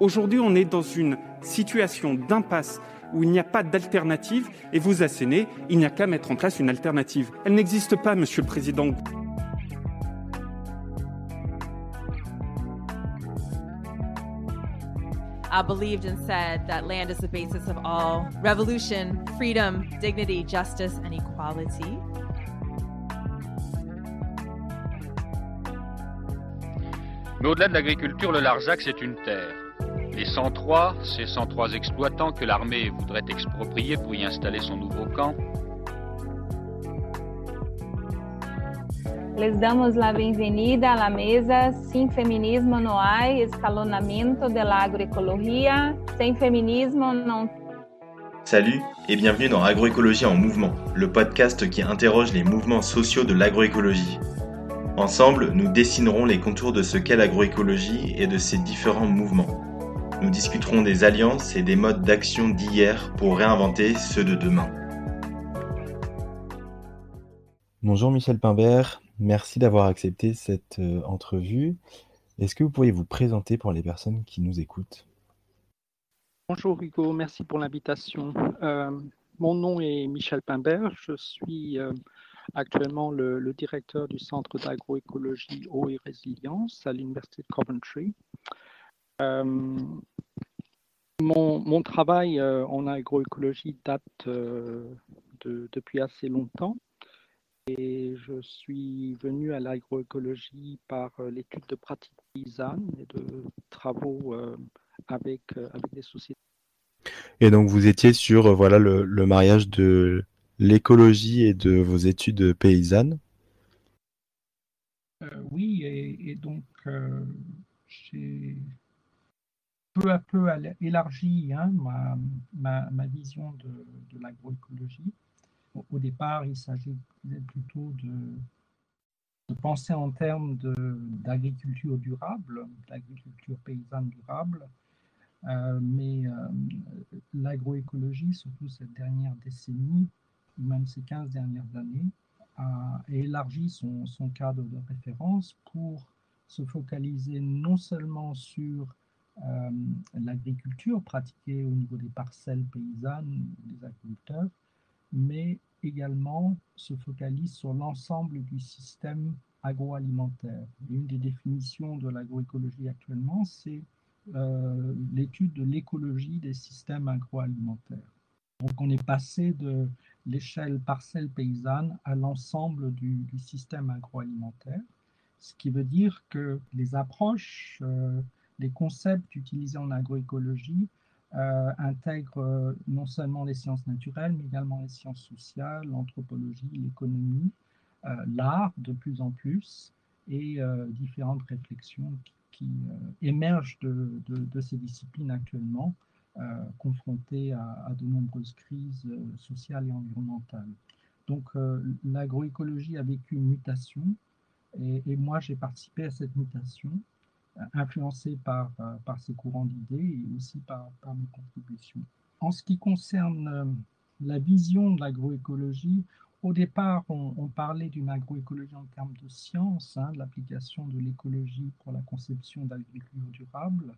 Aujourd'hui, on est dans une situation d'impasse où il n'y a pas d'alternative et vous assénez, il n'y a qu'à mettre en place une alternative. Elle n'existe pas, Monsieur le Président. I believed and said that land is the basis of all revolution, freedom, dignity, justice, and equality. Mais au-delà de l'agriculture, le Larzac, c'est une terre. Les 103, ces 103 exploitants que l'armée voudrait exproprier pour y installer son nouveau camp. Les damos la bienvenida a la mesa Sin feminismo no hay escalonamiento de la agroecologia. Sem feminismo non. Salut et bienvenue dans Agroécologie en mouvement, le podcast qui interroge les mouvements sociaux de l'agroécologie. Ensemble, nous dessinerons les contours de ce qu'est l'agroécologie et de ses différents mouvements. Nous discuterons des alliances et des modes d'action d'hier pour réinventer ceux de demain. Bonjour Michel Pimbert, merci d'avoir accepté cette euh, entrevue. Est-ce que vous pourriez vous présenter pour les personnes qui nous écoutent? Bonjour Hugo, merci pour l'invitation. Euh, mon nom est Michel Pimbert, je suis euh, actuellement le, le, directeur du Centre d'agroécologie eau et résilience à l'Université de Coventry. Euh, mon, mon, travail euh, en agroécologie date euh, de, depuis assez longtemps et je suis venu à l'agroécologie par l'étude de pratiques paysannes et de travaux avec, avec des sociétés. Et donc vous étiez sur voilà le, le mariage de l'écologie et de vos études paysannes? Euh, Oui, et, et donc euh, j'ai peu à peu élargi hein, ma, vision de, l'agroécologie. Au, départ, il s'agit plutôt de, penser en termes d'agriculture durable, d'agriculture paysanne durable. Euh, mais euh, l'agroécologie, surtout cette dernière décennie, même ces 15 dernières années, a élargi son, cadre de référence pour se focaliser non seulement sur euh, l'agriculture pratiquée au niveau des parcelles paysannes des agriculteurs, mais également se focalise sur l'ensemble du système agroalimentaire. Une des définitions de l'agroécologie actuellement, c'est euh, l'étude de l'écologie des systèmes agroalimentaires. Donc on est passé de l'échelle parcelle paysanne à l'ensemble du, système agroalimentaire, ce qui veut dire que les approches, euh, les concepts utilisés en agroécologie euh, intègrent euh, non seulement les sciences naturelles, mais également les sciences sociales, l'anthropologie, l'économie, euh, l'art de plus en plus, et différentes réflexions qui, émergent de, ces disciplines actuellement confrontés à, de nombreuses crises sociales et environnementales. Donc l'agroécologie a vécu une mutation et moi j'ai participé à cette mutation, influencé par, par ces courants d'idées et aussi par, par mes contributions. En ce qui concerne la vision de l'agroécologie, au départ, on, on parlait d'une agroécologie en termes de science, hein, de l'application de l'écologie pour la conception d'agriculture durable.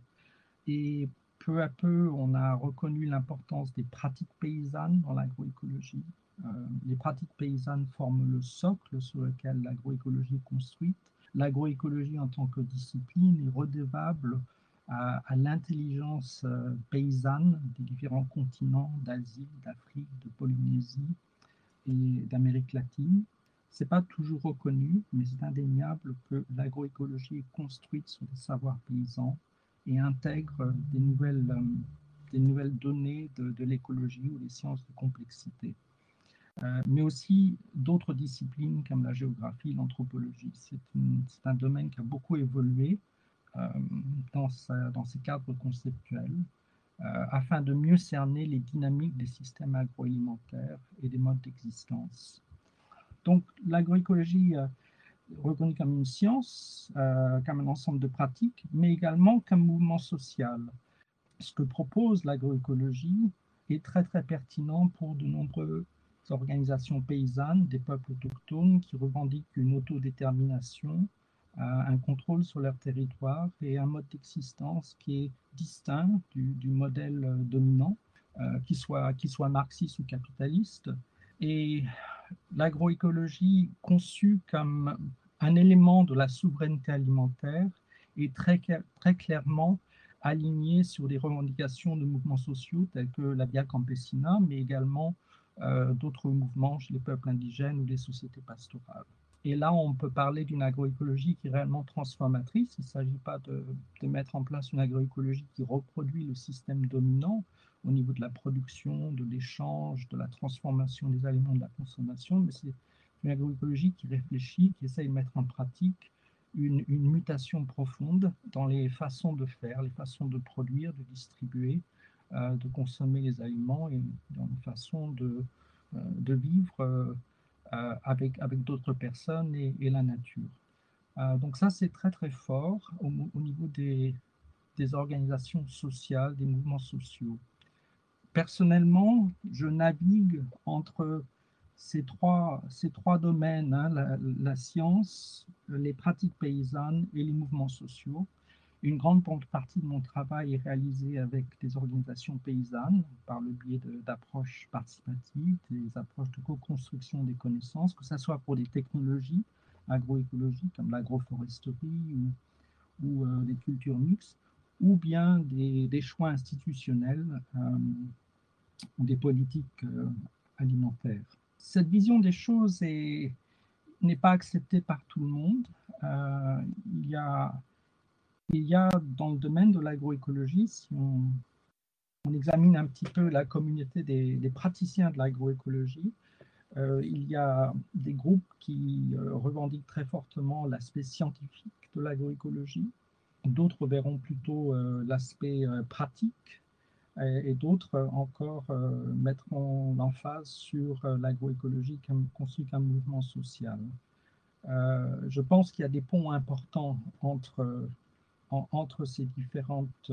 Et peu à peu, on a reconnu l'importance des pratiques paysannes dans l'agroécologie. Euh, les pratiques paysannes forment le socle sur lequel l'agroécologie est construite. L'agroécologie en tant que discipline est redevable à, l'intelligence euh, paysanne des différents continents d'Asie, d'Afrique, de Polynésie et d'Amérique latine. Ce n'est pas toujours reconnu, mais c'est indéniable que l'agroécologie est construite sur des savoirs paysans et intègre des nouvelles, euh, données de l'écologie ou des sciences de complexité. Euh, mais aussi d'autres disciplines comme la géographie, l'anthropologie. C'est un domaine qui a beaucoup évolué euh, dans, sa, ses cadres conceptuels euh, afin de mieux cerner les dynamiques des systèmes agroalimentaires et des modes d'existence. Donc l'agroécologie reconnu comme une science, comme un ensemble de pratiques, mais également comme mouvement social. Ce que propose l'agroécologie est très très pertinent pour de nombreuses organisations paysannes, des peuples autochtones qui revendiquent une autodétermination un contrôle sur leur territoire et un mode d'existence qui est distinct du, modèle dominant, qui, soit, qui soit marxiste ou capitaliste. Et l'agroécologie conçue comme un élément de la souveraineté alimentaire est très, très clairement alignée sur des revendications de mouvements sociaux tels que la Via Campesina, mais également euh, d'autres mouvements chez les peuples indigènes ou les sociétés pastorales. Et là, on peut parler d'une agroécologie qui est réellement transformatrice. Il ne s'agit pas de, mettre en place une agroécologie qui reproduit le système dominant au niveau de la production, de l'échange, de la transformation des aliments, de la consommation, mais c'est une agroécologie qui réfléchit, qui essaye de mettre en pratique une, mutation profonde dans les façons de faire, les façons de produire, de distribuer, euh, de consommer les aliments et dans les façons de, euh, de vivre euh, avec, avec d'autres personnes et, la nature. donc ça, c'est très très fort au, au niveau des, des organisations sociales, des mouvements sociaux. Personnellement, je navigue entre ces trois, ces trois domaines, hein, la, science, les pratiques paysannes et les mouvements sociaux. Une grande partie de mon travail est réalisée avec des organisations paysannes par le biais d'approches participatives, des approches de co-construction des connaissances, que ce soit pour des technologies agroécologiques comme l'agroforesterie ou, euh, des cultures mixtes, ou bien des, choix institutionnels euh, ou des politiques euh, alimentaires cette vision des choses n'est pas acceptée par tout le monde. Il, y a, il y a dans le domaine de l'agroécologie, si on, examine un petit peu la communauté des, praticiens de l'agroécologie, euh, il y a des groupes qui euh, revendiquent très fortement l'aspect scientifique de l'agroécologie. D'autres verront plutôt l'aspect pratique et, d'autres encore euh, mettront l'emphase sur euh, l'agroécologie comme, conçue comme mouvement social. Euh, je pense qu'il y a des ponts importants entre, entre ces, différentes,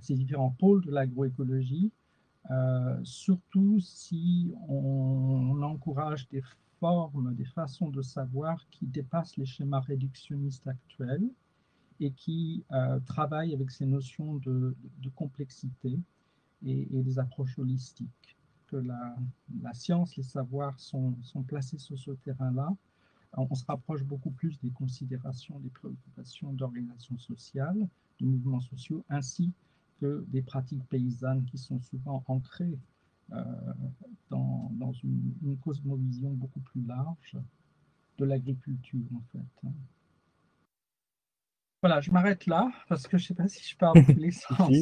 ces différents pôles de l'agroécologie, surtout si on, encourage des formes, des façons de savoir qui dépassent les schémas réductionnistes actuels et qui euh, travaille avec ces notions de, complexité et, des approches holistiques. Que la, science, les savoirs sont, sont placés sur ce terrain-là. On, se rapproche beaucoup plus des considérations, des préoccupations d'organisations sociales, de mouvements sociaux, ainsi que des pratiques paysannes qui sont souvent ancrées euh, dans, une, une, cosmovision beaucoup plus large de l'agriculture, en fait. Voilà, je m'arrête là parce que je ne sais pas si je parle tous les sens.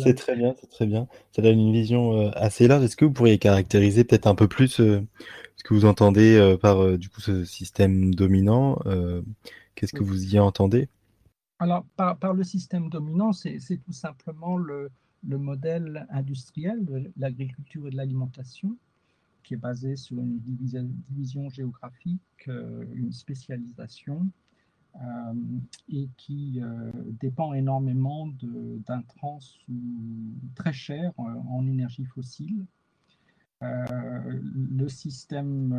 c'est très bien, c'est très bien. Ça donne une vision euh, assez large. Est-ce que vous pourriez caractériser peut-être un peu plus euh, ce que vous entendez euh, par du coup ce système dominant Qu'est-ce que vous y entendez? Alors, par, par, le système dominant, c'est tout simplement le, le, modèle industriel de l'agriculture et de l'alimentation qui est basé sur une division géographique, une spécialisation euh, et qui euh, dépend énormément d'intrants très chers euh, en énergie fossile. le système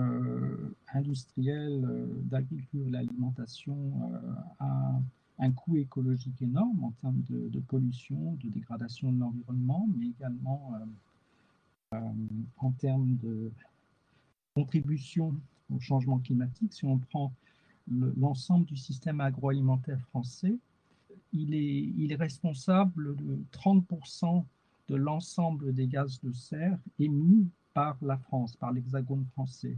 industriel d'agriculture et d'alimentation a un coût écologique énorme en termes de, de pollution, de dégradation de l'environnement, mais également en termes de contribution au changement climatique. Si on prend l'ensemble du système agroalimentaire français, il est, il est responsable de 30% de l'ensemble des gaz de serre émis par la France, par l'hexagone français.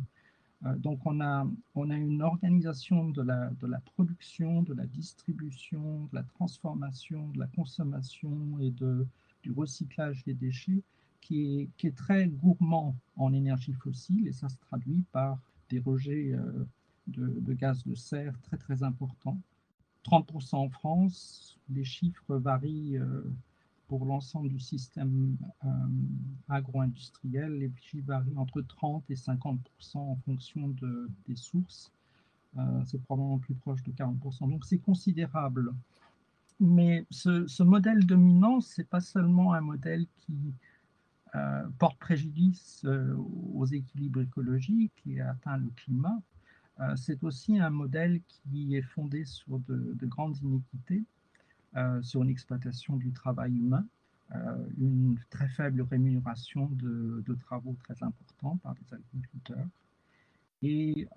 Euh, donc on a, on a une organisation de la, de la production, de la distribution, de la transformation, de la consommation et de, du recyclage des déchets qui est, qui est très gourmand en énergie fossile et ça se traduit par des rejets euh, de, gaz de serre très très important. 30% en France, les chiffres varient euh, pour l'ensemble du système euh, agro-industriel, les chiffres varient entre 30 et 50% en fonction de, des sources. Euh, c'est probablement plus proche de 40%. Donc c'est considérable. Mais ce, ce modèle dominant, ce n'est pas seulement un modèle qui porte préjudice aux équilibres écologiques et atteint le climat, c'est aussi un modèle qui est fondé sur de, grandes inéquités, sur une exploitation du travail humain, une très faible rémunération de, travaux très importants par les agriculteurs. Et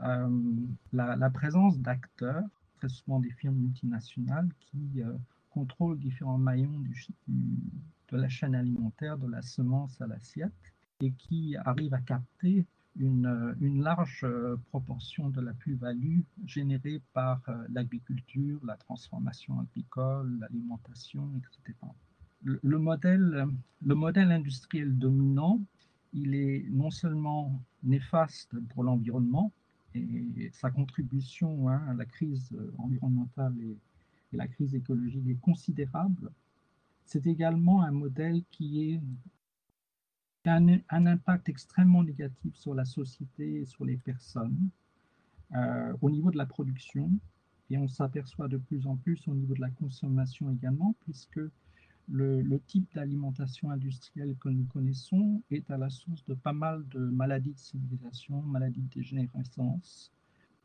la, présence d'acteurs, très souvent des firmes multinationales, qui contrôlent différents maillons de la chaîne alimentaire, de la semence à l'assiette, et qui arrivent à capter une, une large euh, proportion de la plus-value générée par euh, l'agriculture, la transformation agricole, l'alimentation, etc. Le, le, modèle, le modèle industriel dominant, il est non seulement néfaste pour l'environnement, et sa contribution hein, à la crise environnementale et la crise écologique est considérable, c'est également un modèle qui est un, impact extrêmement négatif sur la société et sur les personnes euh, au niveau de la production. Et on s'aperçoit de plus en plus au niveau de la consommation également, puisque le, type d'alimentation industrielle que nous connaissons est à la source de pas mal de maladies de civilisation, maladies de dégénérescence,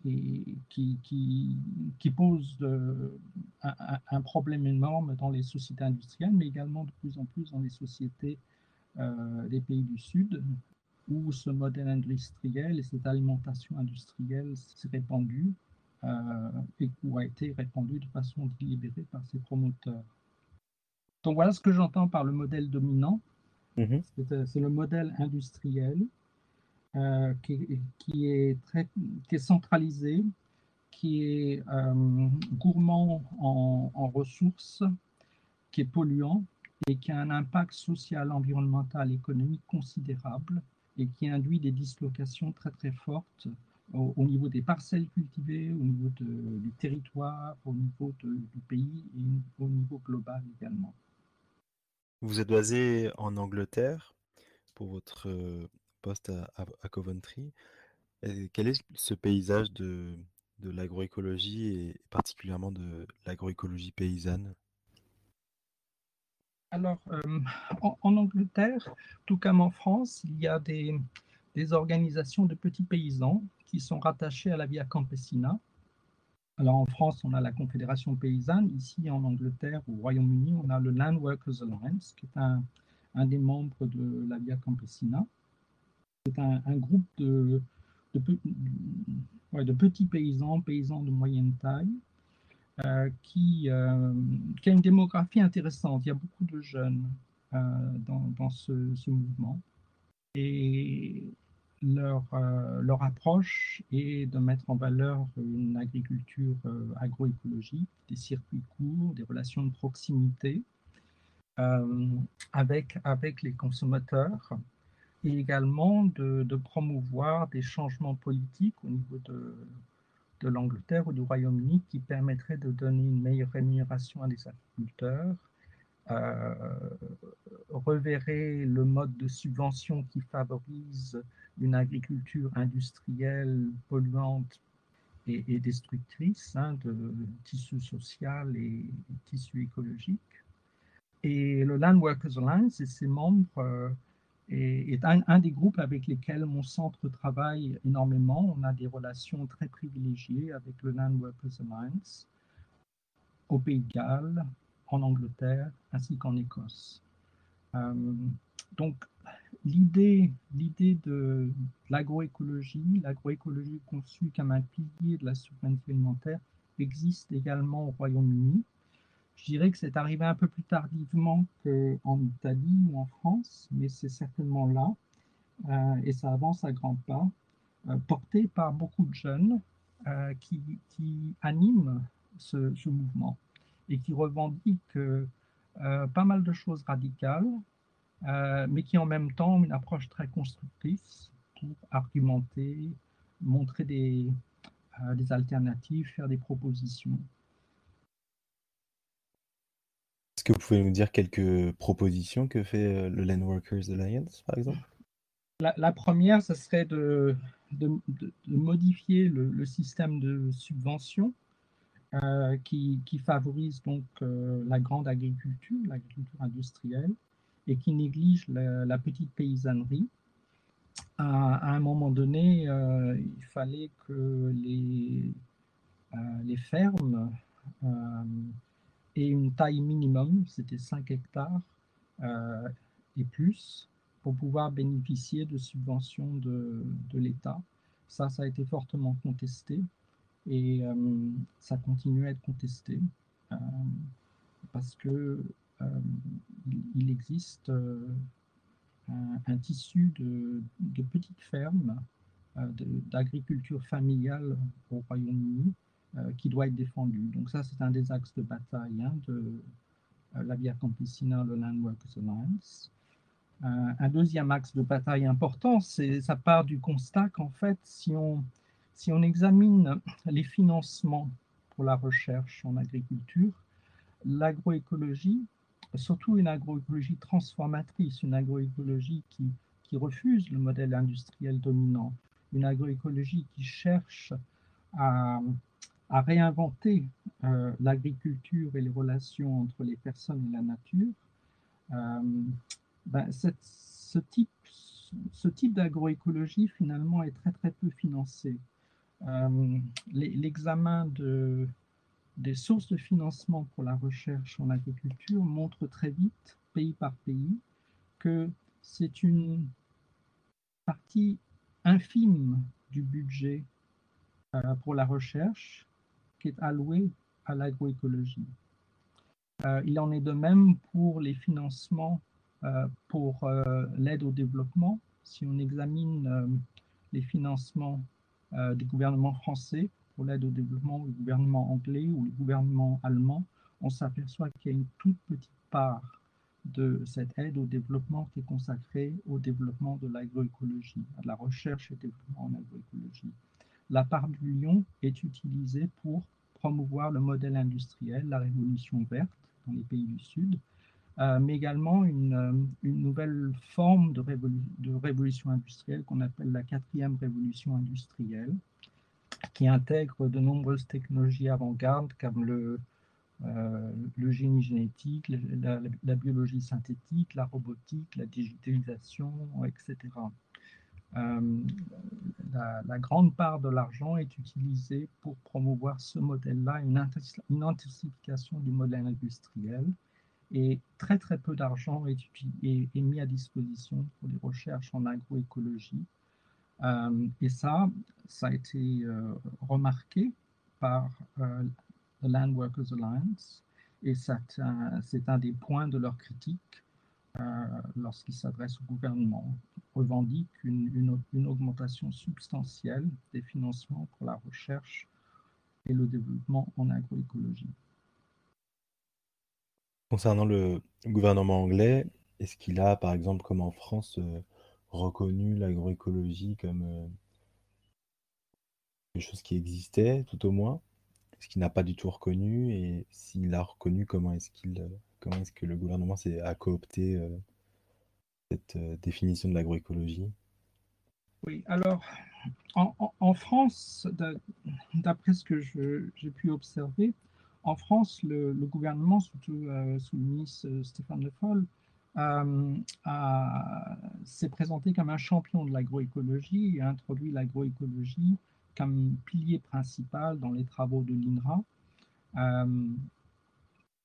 et qui, qui, pose un, un, problème énorme dans les sociétés industrielles, mais également de plus en plus dans les sociétés des pays du Sud, où ce modèle industriel et cette alimentation industrielle s'est répandue euh, et où a été répandue de façon délibérée par ses promoteurs. Donc voilà ce que j'entends par le modèle dominant. Mm-hmm. C'est le modèle industriel euh, qui, qui, est très, qui est centralisé, qui est euh, gourmand en, en, ressources, qui est polluant et qui a un impact social, environnemental, économique considérable et qui induit des dislocations très très fortes au, au niveau des parcelles cultivées, au niveau du territoire, au niveau du pays et au niveau global également. Vous êtes basé en Angleterre pour votre poste à, Coventry. Quel est ce paysage de l'agroécologie et particulièrement de l'agroécologie paysanne? Alors, euh, en, Angleterre, tout comme en France, il y a des, organisations de petits paysans qui sont rattachés à la Via Campesina. Alors en France, on a la Confédération paysanne. Ici, en Angleterre, au Royaume-Uni, on a le Land Workers Alliance, qui est un, des membres de la Via Campesina. C'est un, groupe de, petits paysans, paysans de moyenne taille, qui, euh, qui, a une démographie intéressante. Il y a beaucoup de jeunes euh, dans, ce, mouvement. Et leur, euh, approche est de mettre en valeur une agriculture euh, agroécologique, des circuits courts, des relations de proximité euh, avec, les consommateurs et également de, promouvoir des changements politiques au niveau de, de l'Angleterre ou du Royaume-Uni qui permettraient de donner une meilleure rémunération à des agriculteurs, euh, reverrait le mode de subvention qui favorise une agriculture industrielle polluante et, et destructrice hein, de tissu social et tissu écologique. Et le Land Workers Alliance et ses membres euh, est, un, des groupes avec lesquels mon centre travaille énormément. On a des relations très privilégiées avec le Land Workers Alliance au Pays de Galles, en Angleterre, ainsi qu'en Écosse. Euh, donc, l'idée, l'idée de l'agroécologie, l'agroécologie conçue comme un pilier de la souveraineté alimentaire, existe également au Royaume-Uni. Je dirais que c'est arrivé un peu plus tardivement qu'en Italie ou en France, mais c'est certainement là, euh, et ça avance à grands pas, euh, porté par beaucoup de jeunes euh, qui, animent ce, mouvement et qui revendiquent pas mal de choses radicales, mais qui en même temps ont une approche très constructrice pour argumenter, montrer des alternatives, faire des propositions. Est-ce que vous pouvez nous dire quelques propositions que fait euh, le Land Workers Alliance, par exemple? La, première, ce serait de, modifier le, système de subvention euh, qui, favorise donc euh, la grande agriculture, l'agriculture industrielle, et qui néglige la, petite paysannerie. à, un moment donné, il fallait que les fermes aient une taille minimum, c'était 5 hectares et plus, pour pouvoir bénéficier de subventions de, de l'État. Ça, ça a été fortement contesté et ça continue à être contesté parce que il existe un, tissu de, petites fermes d'agriculture familiale au Royaume-Uni qui doit être défendu. Donc ça, c'est un des axes de bataille hein, de la Via Campesina, le Land Workers Alliance. un deuxième axe de bataille important, c'est ça part du constat qu'en fait, si on, si on examine les financements pour la recherche en agriculture, l'agroécologie, surtout une agroécologie transformatrice, une agroécologie qui, qui refuse le modèle industriel dominant, une agroécologie qui cherche à, à réinventer euh, l'agriculture et les relations entre les personnes et la nature, euh, ben, ce type, ce type d'agroécologie finalement est très très peu financé. Euh, l'examen de, des sources de financement pour la recherche en agriculture montre très vite, pays par pays, que c'est une partie infime du budget pour la recherche qui est allouée à l'agroécologie. Euh, il en est de même pour les financements euh, pour l'aide au développement. Si on examine les financements des gouvernements français pour l'aide au développement, le gouvernement anglais ou le gouvernement allemand, on s'aperçoit qu'il y a une toute petite part de cette aide au développement qui est consacrée au développement de l'agroécologie, à la recherche et développement en agroécologie. La part du lion est utilisée pour promouvoir le modèle industriel, la révolution verte dans les pays du Sud, euh, mais également une, euh, nouvelle forme de, révolution industrielle qu'on appelle la quatrième révolution industrielle, qui intègre de nombreuses technologies avant-garde comme euh, le génie génétique, la, biologie synthétique, la robotique, la digitalisation, etc. Euh, la, grande part de l'argent est utilisée pour promouvoir ce modèle-là, une, intensification du modèle industriel, et très très peu d'argent est, mis à disposition pour les recherches en agroécologie, euh, et ça, ça a été euh, remarqué par the Land Workers Alliance. Et c'est un, des points de leur critique lorsqu'ils s'adressent au gouvernement. Ils revendiquent une, augmentation substantielle des financements pour la recherche et le développement en agroécologie. Concernant le gouvernement anglais, est-ce qu'il a, par exemple, comme en France, reconnu l'agroécologie comme euh, quelque chose qui existait, tout au moins, ce qu'il n'a pas du tout reconnu, et s'il l'a reconnu, comment est-ce qu'il, euh, comment est-ce que le gouvernement a coopté euh, cette définition de l'agroécologie? Oui, alors en, France, d'après ce que j'ai pu observer, en France, le, gouvernement, surtout sous le ministre Stéphane Le Foll, euh, s'est présenté comme un champion de l'agroécologie et a introduit l'agroécologie comme pilier principal dans les travaux de l'INRA.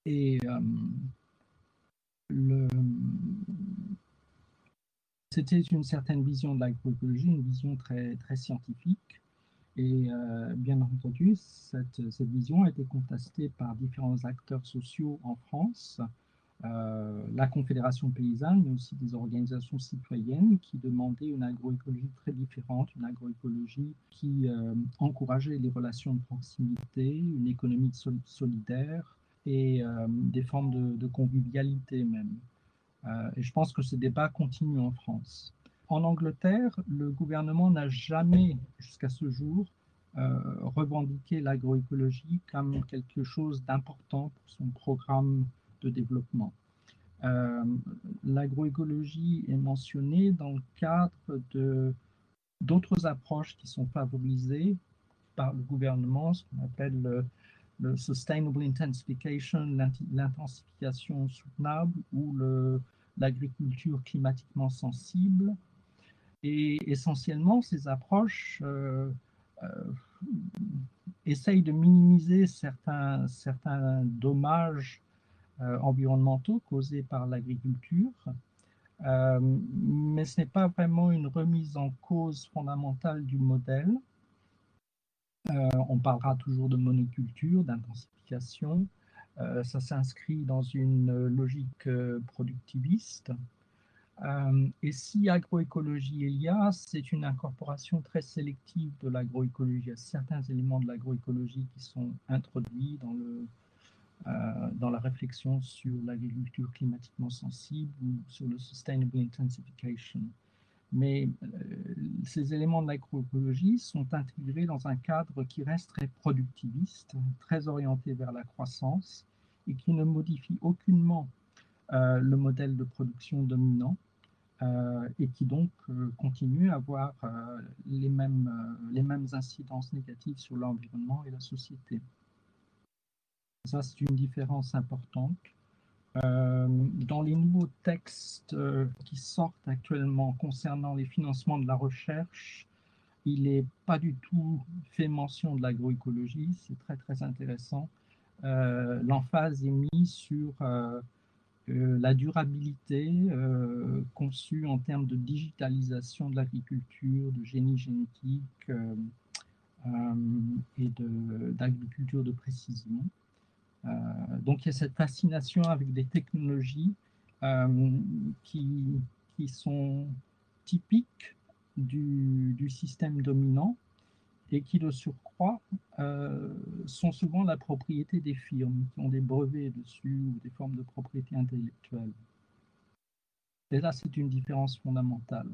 Euh, et euh, c'était une certaine vision de l'agroécologie, une vision très, très scientifique. Et bien entendu, cette, cette, vision a été contestée par différents acteurs sociaux en France, euh, la Confédération paysanne, mais aussi des organisations citoyennes qui demandaient une agroécologie très différente, une agroécologie qui euh, encourageait les relations de proximité, une économie solidaire et euh, des formes de, convivialité même. et je pense que ce débat continue en France. En Angleterre, le gouvernement n'a jamais, jusqu'à ce jour, revendiqué l'agroécologie comme quelque chose d'important pour son programme de développement. Euh, l'agroécologie est mentionnée dans le cadre de d'autres approches qui sont favorisées par le gouvernement, ce qu'on appelle le, sustainable intensification, l'intensification soutenable ou l'agriculture climatiquement sensible. Et essentiellement, ces approches essayent de minimiser certains, certains dommages environnementaux causés par l'agriculture, mais ce n'est pas vraiment une remise en cause fondamentale du modèle. On parlera toujours de monoculture, d'intensification, euh, ça s'inscrit dans une logique euh, productiviste. Euh, et si agroécologie il y a, c'est une incorporation très sélective de l'agroécologie. Il y a certains éléments de l'agroécologie qui sont introduits dans, le, dans la réflexion sur l'agriculture climatiquement sensible ou sur le sustainable intensification. Mais ces éléments de l'agroécologie sont intégrés dans un cadre qui reste très productiviste, très orienté vers la croissance et qui ne modifie aucunement euh, le modèle de production dominant euh, et qui donc euh, continue à avoir les, mêmes, les mêmes incidences négatives sur l'environnement et la société. Ça, c'est une différence importante. Dans les nouveaux textes qui sortent actuellement concernant les financements de la recherche, il n'est pas du tout fait mention de l'agroécologie. C'est très, très intéressant. Euh, l'emphase est mise sur euh, euh, la durabilité conçue en termes de digitalisation de l'agriculture, de génie génétique et d'agriculture de, précision. Donc il y a cette fascination avec des technologies qui, qui, sont typiques du, système dominant et qui, de surcroît, euh, sont souvent la propriété des firmes qui ont des brevets dessus ou des formes de propriété intellectuelle. Et là, c'est une différence fondamentale.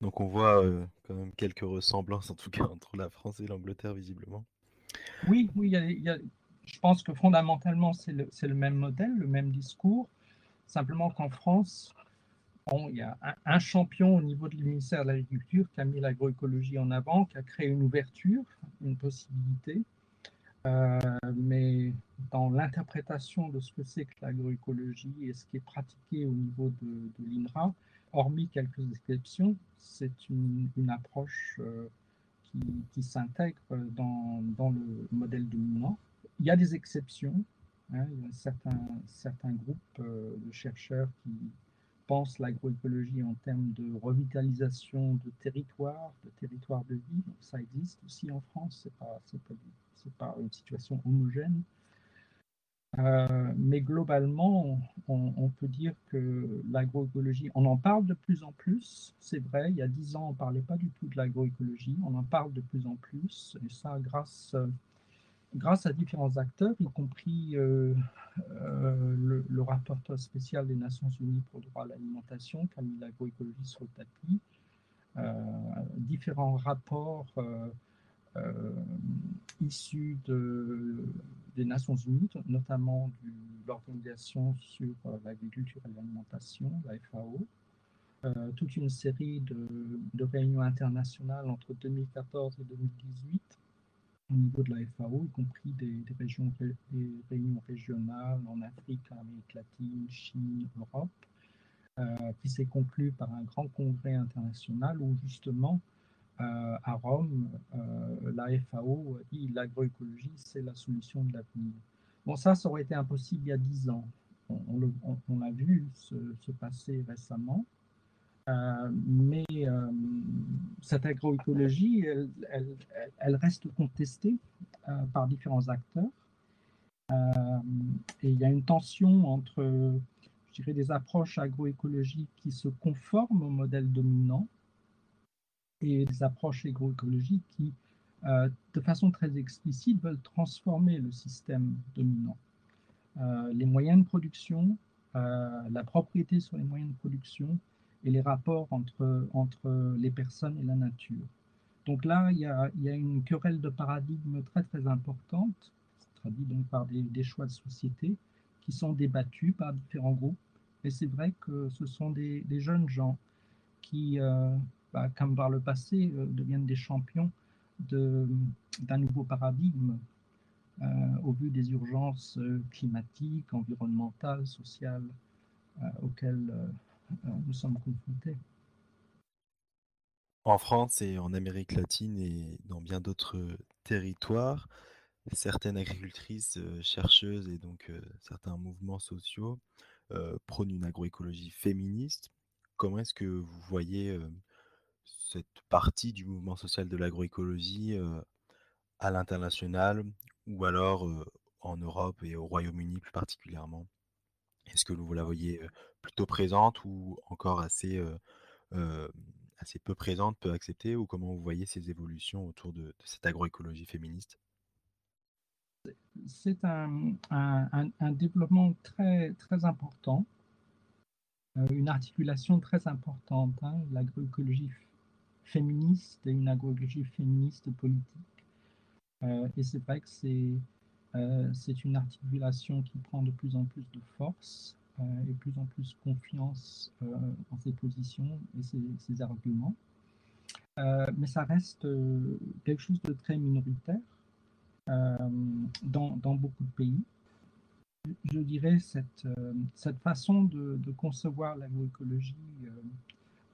Donc on voit euh, quand même quelques ressemblances, en tout cas, entre la France et l'Angleterre, visiblement. Oui, oui, je pense que fondamentalement, c'est le, même modèle, le même discours. Simplement qu'en France, il y a un, champion au niveau du ministère de l'Agriculture qui a mis l'agroécologie en avant, qui a créé une ouverture, une possibilité. Euh, mais dans l'interprétation de ce que c'est que l'agroécologie et ce qui est pratiqué au niveau de, l'INRA, hormis quelques exceptions, c'est une, approche euh, qui, s'intègre dans, le modèle dominant. Il y a des exceptions. Hein, il y a certains, groupes euh, de chercheurs qui, pense l'agroécologie en termes de revitalisation de territoires, de territoires de vie. ça existe aussi en France, ce n'est pas, une situation homogène. Euh, mais globalement, on, peut dire que l'agroécologie, on en parle de plus en plus, c'est vrai, il y a dix ans, on ne parlait pas du tout de l'agroécologie, on en parle de plus en plus, et ça grâce grâce à différents acteurs, y compris euh, euh, le, rapporteur spécial des Nations Unies pour le droit à l'alimentation, qui a mis l'agroécologie sur le tapis, différents rapports issus de, des Nations Unies, notamment de l'Organisation sur l'agriculture et l'alimentation, la FAO, toute une série de, réunions internationales entre 2014 et 2018 au niveau de la FAO, y compris des, réunions régionales en Afrique, Amérique latine, Chine, Europe, euh, qui s'est conclu par un grand congrès international où justement euh, à Rome, euh, la FAO dit l'agroécologie, c'est la solution de l'avenir. Bon, ça, ça aurait été impossible il y a dix ans. On, l'a vu se, se, passer récemment. Euh, mais euh, cette agroécologie, elle, reste contestée euh, par différents acteurs. et il y a une tension entre, je dirais, des approches agroécologiques qui se conforment au modèle dominant et des approches agroécologiques qui, de façon très explicite, veulent transformer le système dominant. les moyens de production, la propriété sur les moyens de production, et les rapports entre, entre les personnes et la nature. Donc là, il y a, il y a une querelle de paradigme très très importante, traduite donc par des, choix de société, qui sont débattus par différents groupes. Et c'est vrai que ce sont des, jeunes gens qui, euh, bah, comme par le passé, euh, deviennent des champions d'un nouveau paradigme euh, au vu des urgences climatiques, environnementales, sociales auxquelles nous sommes confrontés. En France et en Amérique latine et dans bien d'autres territoires, certaines agricultrices, chercheuses et donc certains mouvements sociaux prônent une agroécologie féministe. Comment est-ce que vous voyez cette partie du mouvement social de l'agroécologie à l'international ou alors en Europe et au Royaume-Uni plus particulièrement? Est-ce que vous la voyez plutôt présente ou encore assez assez peu présente, peu acceptée, ou comment vous voyez ces évolutions autour de, cette agroécologie féministe? C'est un, un, développement très, très important, une articulation très importante, hein, l'agroécologie féministe et une agroécologie féministe politique. Euh, et c'est vrai que c'est euh, une articulation qui prend de plus en plus de force. Euh, et plus en plus confiance euh, en ses positions et ses, arguments. Mais ça reste quelque chose de très minoritaire dans, dans, beaucoup de pays. Je dirais cette, cette façon de, concevoir l'agroécologie,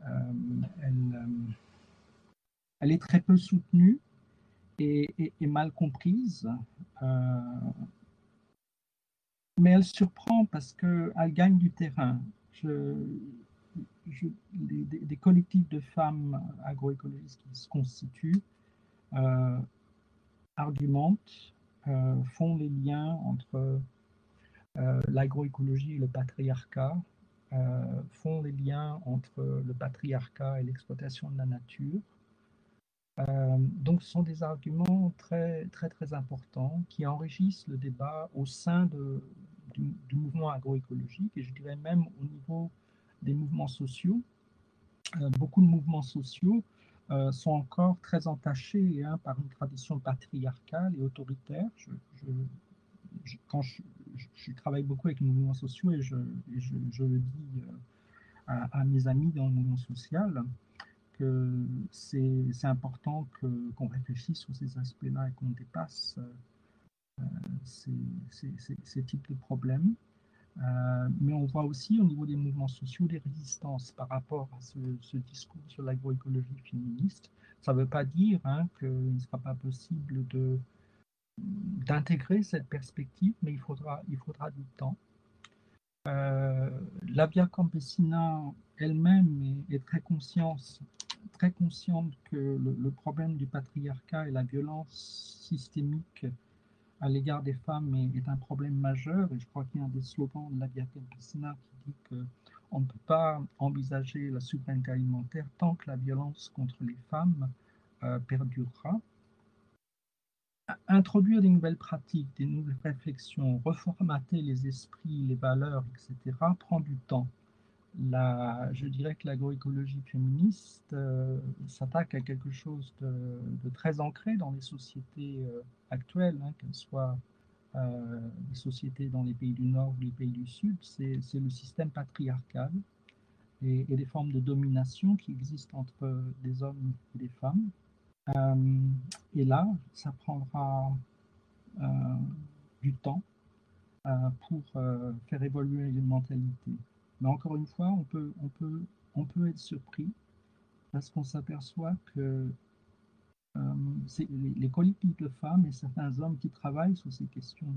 elle, elle, est très peu soutenue et, mal comprise mais elle surprend parce qu'elle gagne du terrain. des, collectifs de femmes agroécologistes qui se constituent euh, argumentent, euh, font les liens entre euh, l'agroécologie et le patriarcat, font les liens entre le patriarcat et l'exploitation de la nature. Donc, ce sont des arguments très, très, très importants qui enrichissent le débat au sein du, mouvement agroécologique et je dirais même au niveau des mouvements sociaux. Euh, beaucoup de mouvements sociaux euh, sont encore très entachés hein, par une tradition patriarcale et autoritaire. Je, quand je, travaille beaucoup avec les mouvements sociaux et je, le dis euh, à, mes amis dans le mouvement social, c'est important qu'on réfléchisse sur ces aspects-là et qu'on dépasse ces, ces, types de problèmes. Euh, mais on voit aussi au niveau des mouvements sociaux des résistances par rapport à ce, discours sur l'agroécologie féministe. Ça ne veut pas dire hein, qu'il ne sera pas possible d'intégrer cette perspective, mais il faudra, il faudra du temps. Euh, la Via Campesina elle-même est, très consciente, très consciente que le, problème du patriarcat et la violence systémique à l'égard des femmes est, un problème majeur. Et je crois qu'il y a un des slogans de la Via qui dit qu'on ne peut pas envisager la souveraineté alimentaire tant que la violence contre les femmes euh, perdurera. Introduire des nouvelles pratiques, des nouvelles réflexions, reformater les esprits, les valeurs, etc., prend du temps je dirais que l'agroécologie féministe euh, s'attaque à quelque chose de, très ancré dans les sociétés euh, actuelles, hein, qu'elles soient euh, les sociétés dans les pays du Nord ou les pays du Sud, c'est le système patriarcal et, les formes de domination qui existent entre les hommes et les femmes. et là, ça prendra du temps pour faire évoluer les mentalités. Mais encore une fois, on peut, on peut, on peut être surpris parce qu'on s'aperçoit que euh, les, les, collectifs de femmes et certains hommes qui travaillent sur ces questions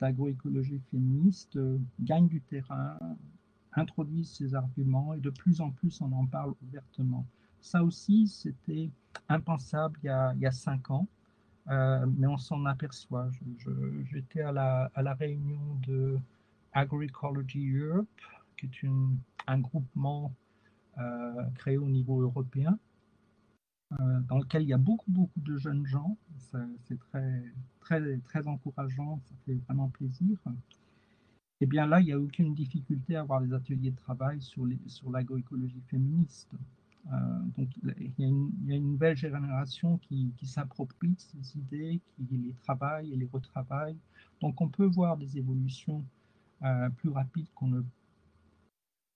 d'agroécologie féministe euh, gagnent du terrain, introduisent ces arguments et de plus en plus on en parle ouvertement. Ça aussi, c'était impensable il y, a, cinq ans, euh, mais on s'en aperçoit. J'étais à la, à la réunion de Agroecology Europe, qui est une, un groupement euh, créé au niveau européen, euh, dans lequel il y a beaucoup, beaucoup de jeunes gens. C'est très, très, très encourageant, ça fait vraiment plaisir. Et eh bien là, il n'y a aucune difficulté à avoir des ateliers de travail sur, l'agroécologie féministe. Euh, donc il y, a une, il y, a une, nouvelle génération qui, qui s'approprie ces idées, qui les travaille et les retravaille. Donc on peut voir des évolutions euh, plus rapide qu'on ne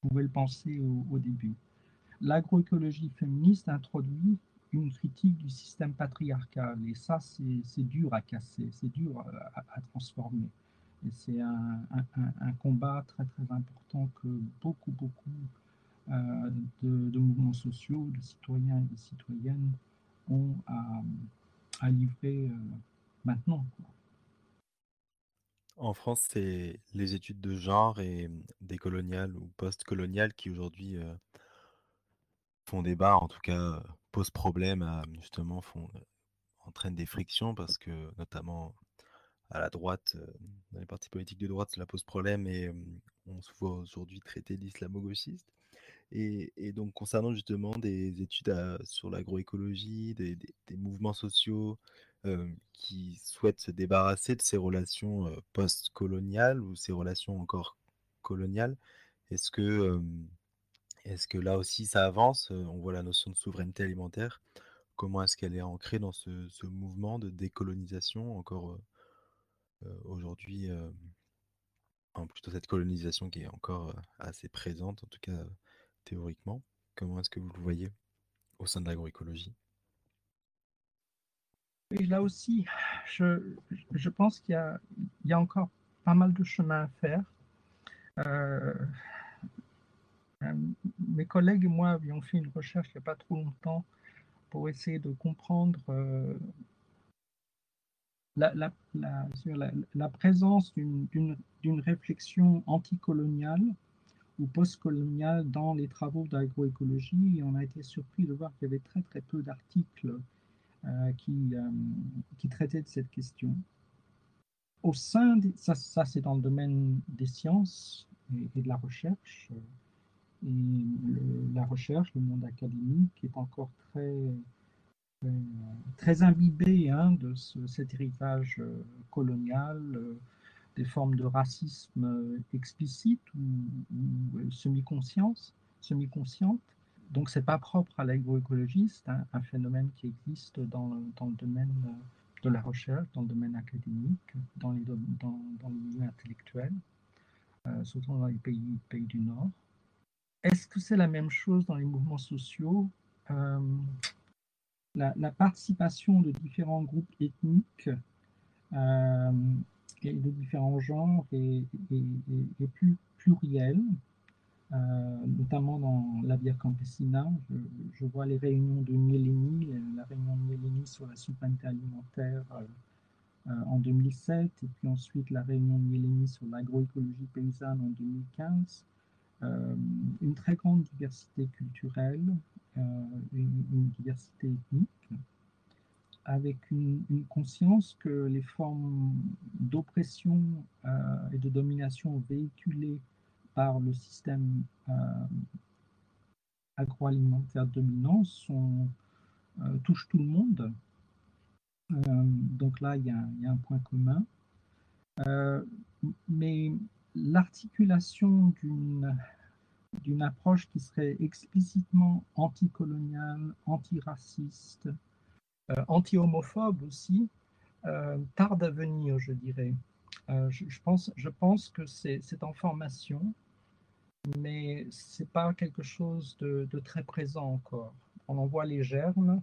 pouvait le penser au, début. L'agroécologie féministe introduit une critique du système patriarcal et ça c'est dur à casser, c'est dur à, transformer. Et c'est un, combat très très important que beaucoup beaucoup de, de, mouvements sociaux, de citoyens et de citoyennes ont à livrer maintenant. En France, c'est les études de genre et décoloniales ou post-coloniales qui aujourd'hui font débat, en tout cas posent problème, justement font entraînent des frictions parce que notamment à la droite, dans les partis politiques de droite, cela pose problème et on se voit aujourd'hui traité d'islamo-gauchiste. Et, donc concernant justement des études sur l'agroécologie, des, mouvements sociaux qui souhaitent se débarrasser de ces relations post-coloniales ou ces relations encore coloniales, est-ce que, que là aussi ça avance On voit la notion de souveraineté alimentaire. Comment est-ce qu'elle est ancrée dans ce, mouvement de décolonisation encore aujourd'hui plutôt cette colonisation qui est encore assez présente, en tout cas théoriquement. Comment est-ce que vous le voyez au sein de l'agroécologie? Et là aussi, je, pense qu'il y, a encore pas mal de chemin à faire. Euh, euh, mes collègues et moi avions fait une recherche il n'y a pas trop longtemps pour essayer de comprendre euh, la, présence d'une réflexion anticoloniale ou postcoloniale dans les travaux d'agroécologie. On a été surpris de voir qu'il y avait très très peu d'articles euh, qui, euh, qui traitait de cette question. Au sein, ça, ça c'est dans le domaine des sciences et, de la recherche. Et la recherche, le monde académique est encore très, très, imbibé hein, de cet héritage euh, colonial, des formes de racisme explicite ou, ou semi-consciente. Semi donc c'est pas propre à l'agroécologie, c'est un, phénomène qui existe dans, le domaine euh, de la recherche, dans le domaine académique, dans les, dans, dans milieu intellectuel, euh, surtout dans les pays, pays du Nord. Est-ce que c'est la même chose dans les mouvements sociaux euh, la, participation de différents groupes ethniques et de différents genres est plus plurielle euh, notamment dans la Via Campesina. Je, vois les réunions de Mielini, la réunion de Mielini sur la souveraineté alimentaire euh, euh, en 2007, et puis ensuite la réunion de Mielini sur l'agroécologie paysanne en 2015. une très grande diversité culturelle, une, diversité ethnique, avec une, conscience que les formes d'oppression et de domination véhiculées par le système euh, agroalimentaire dominant euh, touchent tout le monde. Euh, donc là, il y, a, un point commun. mais l'articulation d'une d'une approche qui serait explicitement anticoloniale, antiraciste, anti-homophobe aussi, tarde à venir, je dirais. je, pense, je pense que c'est en formation mais c'est pas quelque chose de, très présent encore. On en voit les germes.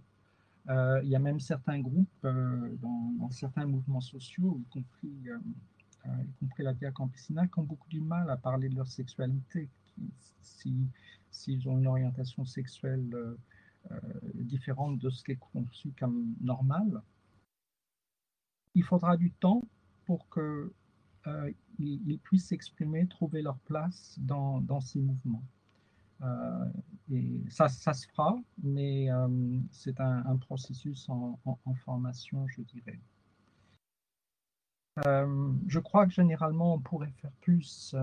Euh, il y a même certains groupes euh, dans, certains mouvements sociaux, y compris, euh, y compris la Via Campesina, qui ont beaucoup du mal à parler de leur sexualité, s'ils si, ont une orientation sexuelle différente de ce qui est conçu comme normal. Il faudra du temps pour que euh, puissent s'exprimer, trouver leur place dans, ces mouvements. Euh, et ça, ça, se fera, mais euh, c'est un, processus en, formation, je dirais. je crois que généralement, on pourrait faire plus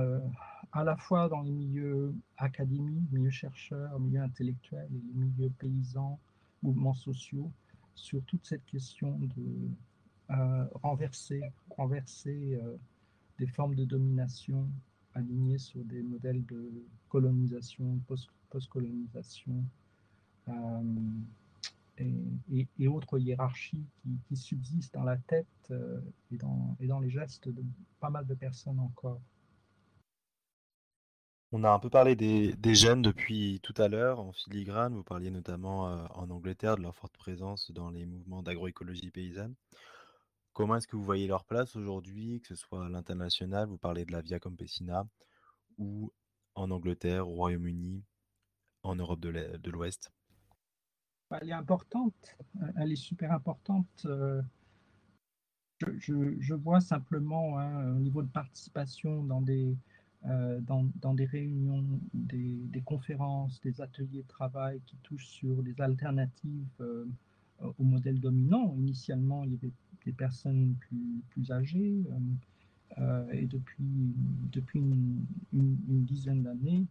à la fois dans les milieux académiques, milieux chercheurs, milieux intellectuels et milieux paysans, mouvements sociaux, sur toute cette question de renverser, renverser des formes de domination alignées sur des modèles de colonisation, post-colonisation euh, et, autres hiérarchies qui, subsistent dans la tête euh, et dans les gestes de pas mal de personnes encore. On a un peu parlé des, jeunes depuis tout à l'heure en filigrane. Vous parliez notamment euh, en Angleterre de leur forte présence dans les mouvements d'agroécologie paysanne. comment est-ce que vous voyez leur place aujourd'hui, que ce soit à l'international, vous parlez de la Via Campesina, ou en Angleterre, au Royaume-Uni, en Europe de l'Ouest? Bah, Elle est importante, elle est super importante. Je, vois simplement hein, au niveau de participation dans des, euh, dans, dans, des réunions, des, conférences, des ateliers de travail qui touchent sur des alternatives euh, au modèle dominant. Initialement, il y avait des personnes plus, plus âgées euh, et depuis, depuis une, dizaine d'années,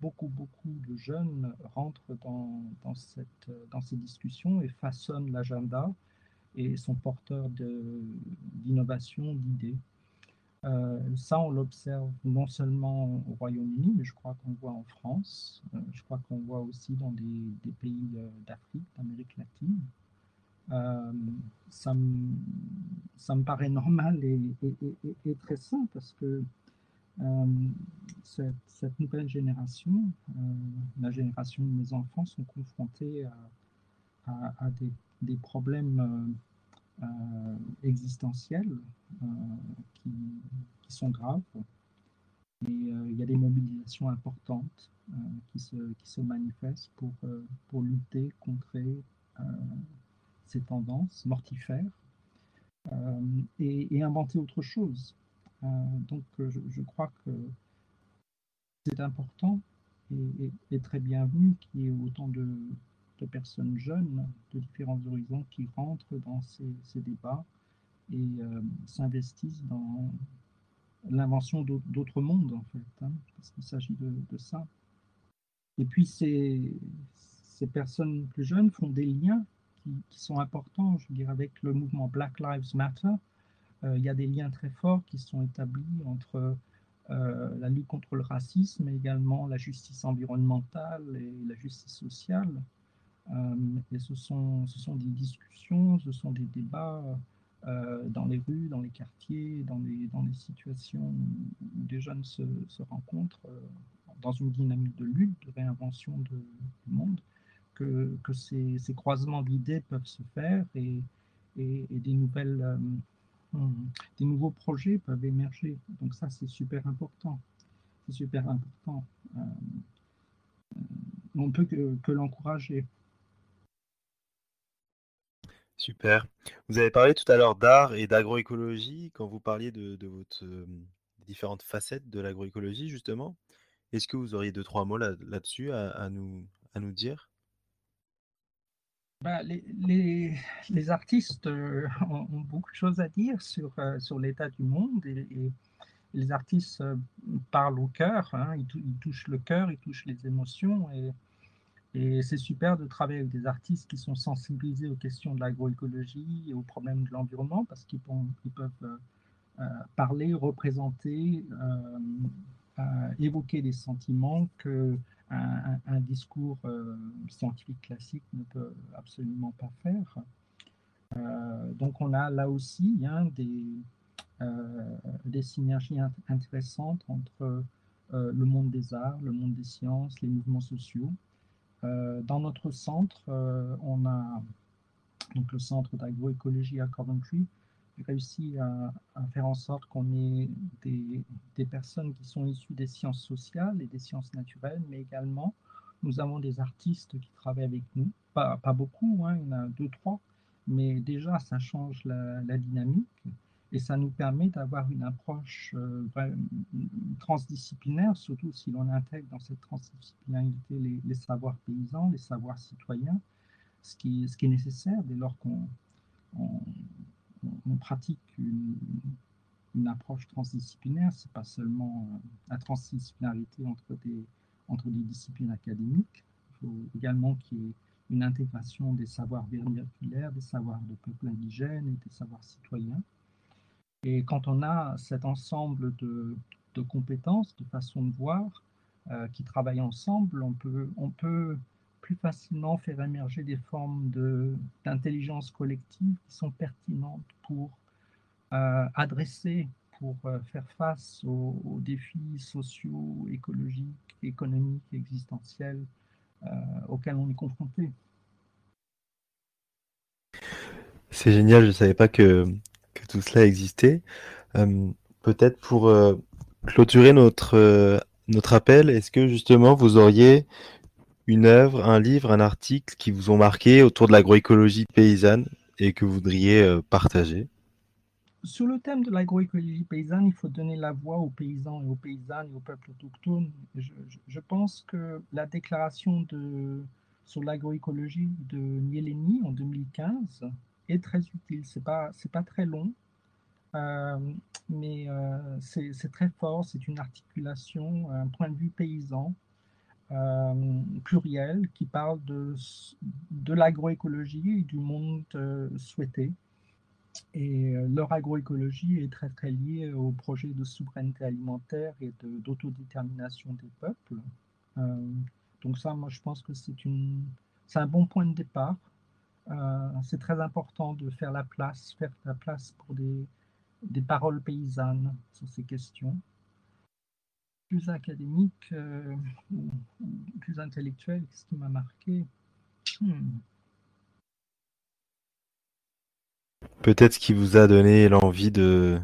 beaucoup, beaucoup de jeunes rentrent dans, dans, cette, dans ces discussions et façonnent l'agenda et sont porteurs d'innovation, d'idées. Euh, ça, on l'observe non seulement au Royaume-Uni, mais je crois qu'on voit en France, euh, je crois qu'on voit aussi dans des, pays euh, d'Afrique, d'Amérique latine. ça, me, paraît normal et, très sain parce que cette, nouvelle génération, la génération de mes enfants, sont confrontés à, des, problèmes existentielles euh, qui, sont graves. Et euh, il y a des mobilisations importantes qui, se, qui se manifestent pour, pour lutter contre ces tendances mortifères et, et, inventer autre chose. donc je, crois que c'est important et, et, très bienvenu qu'il y ait autant de, de personnes jeunes de différents horizons qui rentrent dans ces, débats et euh, s'investissent dans l'invention d'autres mondes, en fait, hein, parce qu'il s'agit de, ça. Et puis, ces, personnes plus jeunes font des liens qui, sont importants, je dirais, avec le mouvement Black Lives Matter. Euh, il y a des liens très forts qui sont établis entre euh, la lutte contre le racisme, mais également la justice environnementale et la justice sociale. Euh, et ce sont, ce sont des discussions, ce sont des débats euh, dans les rues, dans les quartiers, dans les, dans les situations où des jeunes se, rencontrent euh, dans une dynamique de lutte, de réinvention du monde, que, que ces, ces, croisements d'idées peuvent se faire et, et, des, nouvelles, hmm, des nouveaux projets peuvent émerger. Donc ça, c'est super important. C'est super important. on ne peut que l'encourager. Super. Vous avez parlé tout à l'heure d'art et d'agroécologie quand vous parliez de, de votre différentes facettes de l'agroécologie justement. Est-ce que vous auriez deux trois mots là, dessus à, nous à nous dire? Bah, les, les, artistes ont, beaucoup de choses à dire sur, sur l'état du monde et, les artistes parlent au cœur, hein, ils, ils, touchent le cœur, ils touchent les émotions et et c'est super de travailler avec des artistes qui sont sensibilisés aux questions de l'agroécologie et aux problèmes de l'environnement parce qu'ils peuvent euh, euh, parler, représenter, euh, évoquer des sentiments que un, discours scientifique classique ne peut absolument pas faire. donc on a là aussi hein, des, des synergies intéressantes entre le monde des arts, le monde des sciences, les mouvements sociaux. Euh, dans notre centre, euh, on a donc le centre d'agroécologie à Coventry réussi à, faire en sorte qu'on ait des, personnes qui sont issues des sciences sociales et des sciences naturelles, mais également nous avons des artistes qui travaillent avec nous. Pas, beaucoup, hein, il y en a deux, trois, mais déjà ça change la dynamique et ça nous permet d'avoir une approche euh, transdisciplinaire, surtout si l'on intègre dans cette transdisciplinarité les, savoirs paysans, les savoirs citoyens, ce qui, est nécessaire dès lors qu'on on, on pratique une, approche transdisciplinaire. C'est pas seulement euh, la transdisciplinarité entre des, disciplines académiques, il faut également qu'il y ait une intégration des savoirs vernaculaires, des savoirs de peuples indigènes et des savoirs citoyens. Et quand on a cet ensemble de, compétences, de façons de voir, euh, qui travaillent ensemble, on peut, plus facilement faire émerger des formes d'intelligence collective qui sont pertinentes pour euh, adresser, pour euh, faire face aux, défis sociaux, écologiques, économiques, existentiels auxquels on est confronté. C'est génial, je ne savais pas que tout cela existait. Peut-être pour clôturer notre, notre appel, est-ce que justement vous auriez une œuvre, un livre, un article qui vous ont marqué autour de l'agroécologie paysanne et que vous voudriez partager? Sur le thème de l'agroécologie paysanne, il faut donner la voix aux paysans et aux paysannes et aux peuples autochtones. Je, pense que la déclaration sur l'agroécologie de Nieleni en 2015 est très utile. Ce n'est pas, pas très long, euh, mais euh, c'est très fort. C'est une articulation, un point de vue paysan euh, pluriel qui parle de, de l'agroécologie et du monde souhaité. Et euh, leur agroécologie est très très liée au projet de souveraineté alimentaire et d'autodétermination des peuples. Euh, donc ça, moi, je pense que c'est un bon point de départ. Euh, c'est très important de faire la place, faire la place pour des, paroles paysannes sur ces questions. Plus académique ou, plus intellectuel, ce qui m'a marqué? Hmm. Peut-être ce qui vous a donné l'envie de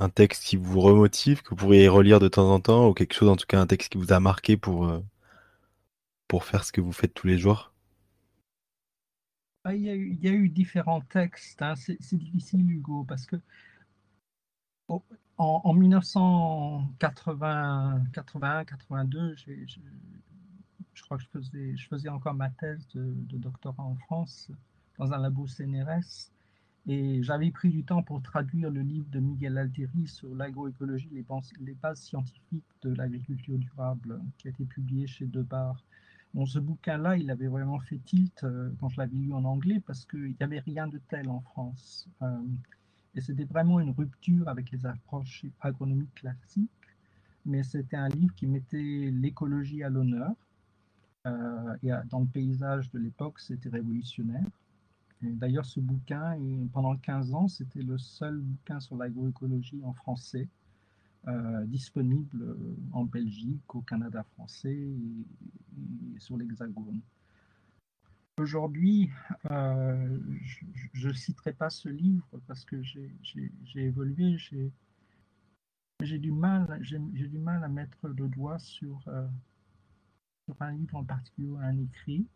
un texte qui vous remotive, que vous pourriez relire de temps en temps, ou quelque chose, en tout cas un texte qui vous a marqué pour, euh, pour faire ce que vous faites tous les jours? Ah, il, y a eu, différents textes, hein. c'est difficile Hugo, parce que en, 1981-82, je crois que je faisais, encore ma thèse de doctorat en France dans un labo CNRS. Et j'avais pris du temps pour traduire le livre de Miguel Alteri sur l'agroécologie, les, les bases scientifiques de l'agriculture durable, qui a été publié chez Debar. Ce bouquin-là, il avait vraiment fait tilt euh, quand je l'avais lu en anglais parce qu'il n'y avait rien de tel en France. Euh, et c'était vraiment une rupture avec les approches agronomiques classiques. Mais c'était un livre qui mettait l'écologie à l'honneur. Euh, et dans le paysage de l'époque, c'était révolutionnaire. D'ailleurs, ce bouquin, pendant 15 ans, c'était le seul bouquin sur l'agroécologie en français, euh, disponible euh, en Belgique, au Canada français et, sur l'Hexagone. Aujourd'hui, euh, je ne citerai pas ce livre parce que j'ai évolué, j'ai du mal, du mal à mettre le doigt sur, sur un livre en particulier, un écrit.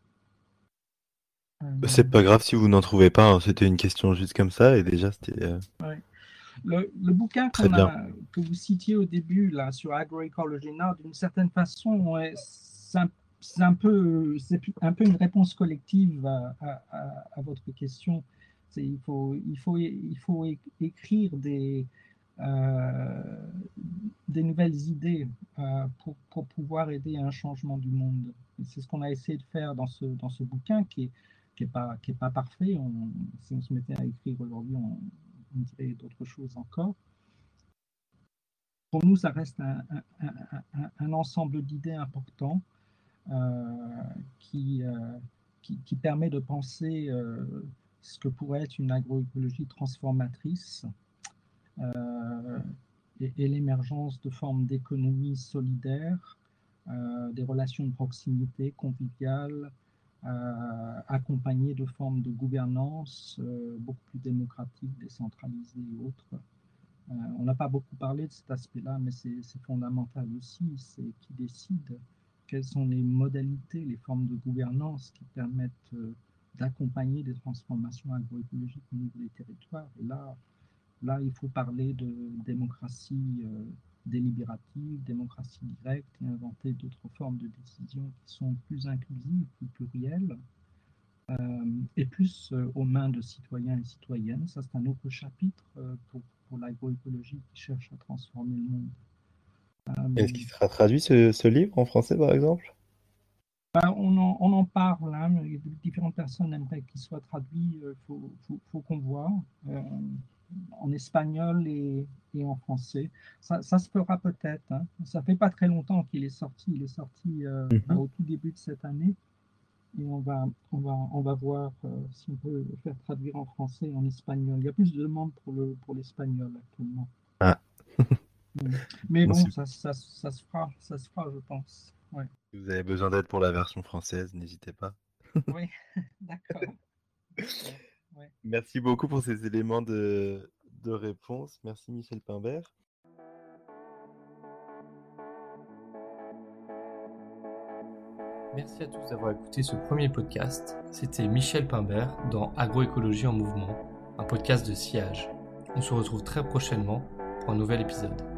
Bah, c'est pas grave si vous n'en trouvez pas, hein. c'était une question juste comme ça et déjà c'était. Le, bouquin que vous citiez au début là sur agroecology d'une certaine façon, c'est un, peu, un peu une réponse collective à, votre question. Il faut, il, faut, il faut écrire des, euh, des nouvelles idées euh, pour, pour, pouvoir aider à un changement du monde. C'est ce qu'on a essayé de faire dans ce, dans ce bouquin qui est qui n'est pas, qui est pas parfait. On, si on se mettait à écrire aujourd'hui, on, dirait d'autres choses encore. Pour nous, ça reste un, ensemble d'idées importants euh, qui, euh, qui, permet de penser euh, ce que pourrait être une agroécologie transformatrice et, et l'émergence de formes d'économie solidaire, des relations de proximité conviviales, euh, accompagné de formes de gouvernance euh, beaucoup plus démocratiques, décentralisées et autres. Euh, on n'a pas beaucoup parlé de cet aspect-là, mais c'est fondamental aussi. C'est qui décide quelles sont les modalités, les formes de gouvernance qui permettent d'accompagner des transformations agroécologiques au niveau des territoires. Et là, là il faut parler de démocratie délibérative, démocratie directe et inventer d'autres formes de décision qui sont plus inclusives, plus plurielles euh, et plus euh, aux mains de citoyens et citoyennes. Ça, c'est un autre chapitre euh, pour, pour l'agroécologie qui cherche à transformer le monde. Est-ce qu'il sera traduit ce, livre en français, par exemple? Ben, on, en, on, en, parle, hein, différentes personnes aimeraient qu'il soit traduit, il faut, faut, faut qu'on voit en espagnol et, en français. Ça, se fera peut-être. Hein. Ça fait pas très longtemps qu'il est sorti. Il est sorti euh, mhm. au tout début de cette année. Et on va, on va, on va voir euh, si on peut le faire traduire en français et en espagnol. Il y a plus de demandes pour, le, pour l'espagnol actuellement. Ah. Mais bon, ça, ça, ça, se fera, ça se fera, je pense. Ouais. Si vous avez besoin d'aide pour la version française, n'hésitez pas. oui, d'accord. Merci beaucoup pour ces éléments de, de réponse. Merci Michel Pimbert. Merci à tous d'avoir écouté ce premier podcast. C'était Michel Pimbert dans Agroécologie en mouvement, un podcast de sillage. On se retrouve très prochainement pour un nouvel épisode.